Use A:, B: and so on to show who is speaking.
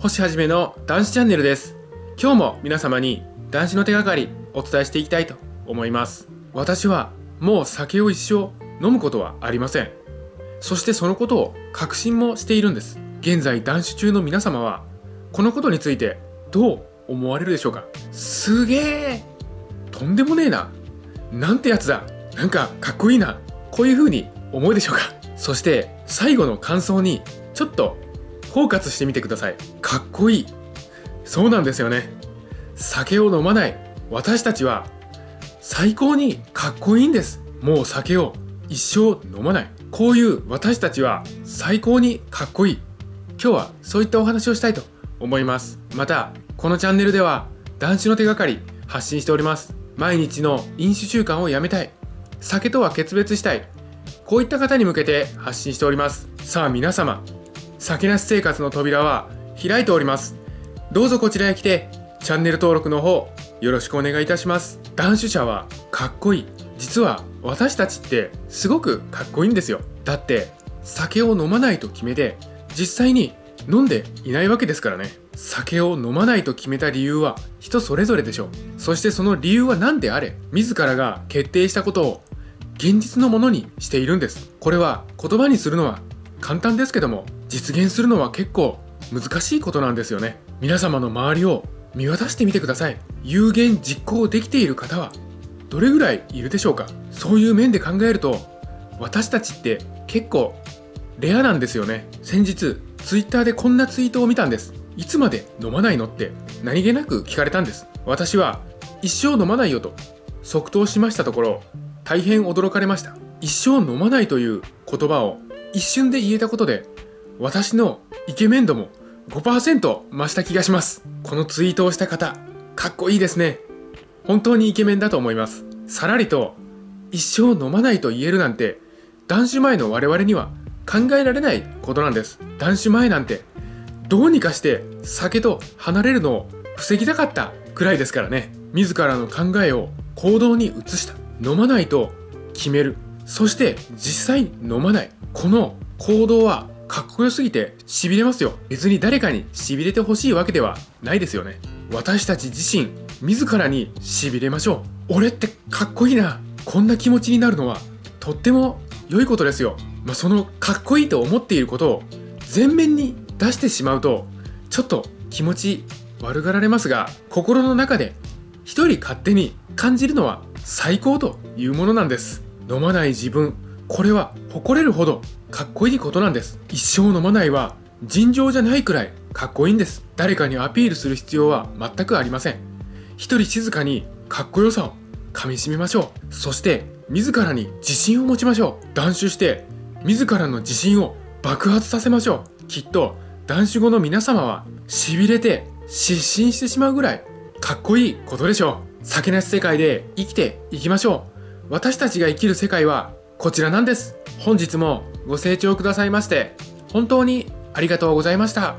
A: 星はじめの男子チャンネルです。今日も皆様に男子の手がかりお伝えしていきたいと思います。私はもう酒を一生飲むことはありません。そしてそのことを確信もしているんです。現在男子中の皆様はこのことについてどう思われるでしょうか。すげえとんでもねえな。なんてやつだ。なんかかっこいいな。こういう風に思うでしょうか。そして最後の感想にちょっとフォーカスしてみてください。かっこいい。そうなんですよね。酒を飲まない。私たちは最高にかっこいいんです。もう酒を一生飲まない。こういう私たちは最高にかっこいい。今日はそういったお話をしたいと思います。またこのチャンネルでは男子の手がかり発信しております。毎日の飲酒習慣をやめたい。酒とは決別したい。こういった方に向けて発信しております。さあ皆様酒なし生活の扉は開いております。どうぞこちらへ来てチャンネル登録の方よろしくお願いいたします。男子者はかっこいい。実は私たちってすごくかっこいいんですよ。だって酒を飲まないと決めて実際に飲んでいないわけですからね。酒を飲まないと決めた理由は人それぞれでしょう。そしてその理由は何であれ自らが決定したことを現実のものにしているんです。これは言葉にするのは簡単ですけども実現するのは結構難しいことなんですよね。皆様の周りを見渡してみてください。有言実行できている方はどれぐらいいるでしょうか。そういう面で考えると私たちって結構レアなんですよね。先日ツイッターでこんなツイートを見たんです。いつまで飲まないのって何気なく聞かれたんです。私は一生飲まないよと即答しましたところ大変驚かれました。一生飲まないという言葉を一瞬で言えたことで私のイケメン度も5%増した気がします。このツイートをした方かっこいいですね。本当にイケメンだと思います。さらりと一生飲まないと言えるなんて男子前の我々には考えられないことなんです。男子前なんてどうにかして酒と離れるのを防ぎたかったくらいですからね。自らの考えを行動に移した。飲まないと決める。そして実際飲まない。この行動はかっこよすぎて痺れますよ。別に誰かに痺れてほしいわけではないですよね。私たち自身自らに痺れましょう。俺ってかっこいいな。こんな気持ちになるのはとっても良いことですよ、まあ、そのかっこいいと思っていることを前面に出してしまうとちょっと気持ち悪がられますが心の中で一人勝手に感じるのは最高というものなんです。飲まない自分これは誇れるほどかっこいいことなんです。一生飲まないは尋常じゃないくらいかっこいいんです。誰かにアピールする必要は全くありません。一人静かにかっこよさを噛みしめましょう。そして自らに自信を持ちましょう。断酒して自らの自信を爆発させましょう。きっと断酒後の皆様は痺れて失神してしまうぐらいかっこいいことでしょう。酒なし世界で生きていきましょう。私たちが生きる世界はこちらなんです。本日もご清聴くださいまして本当にありがとうございました。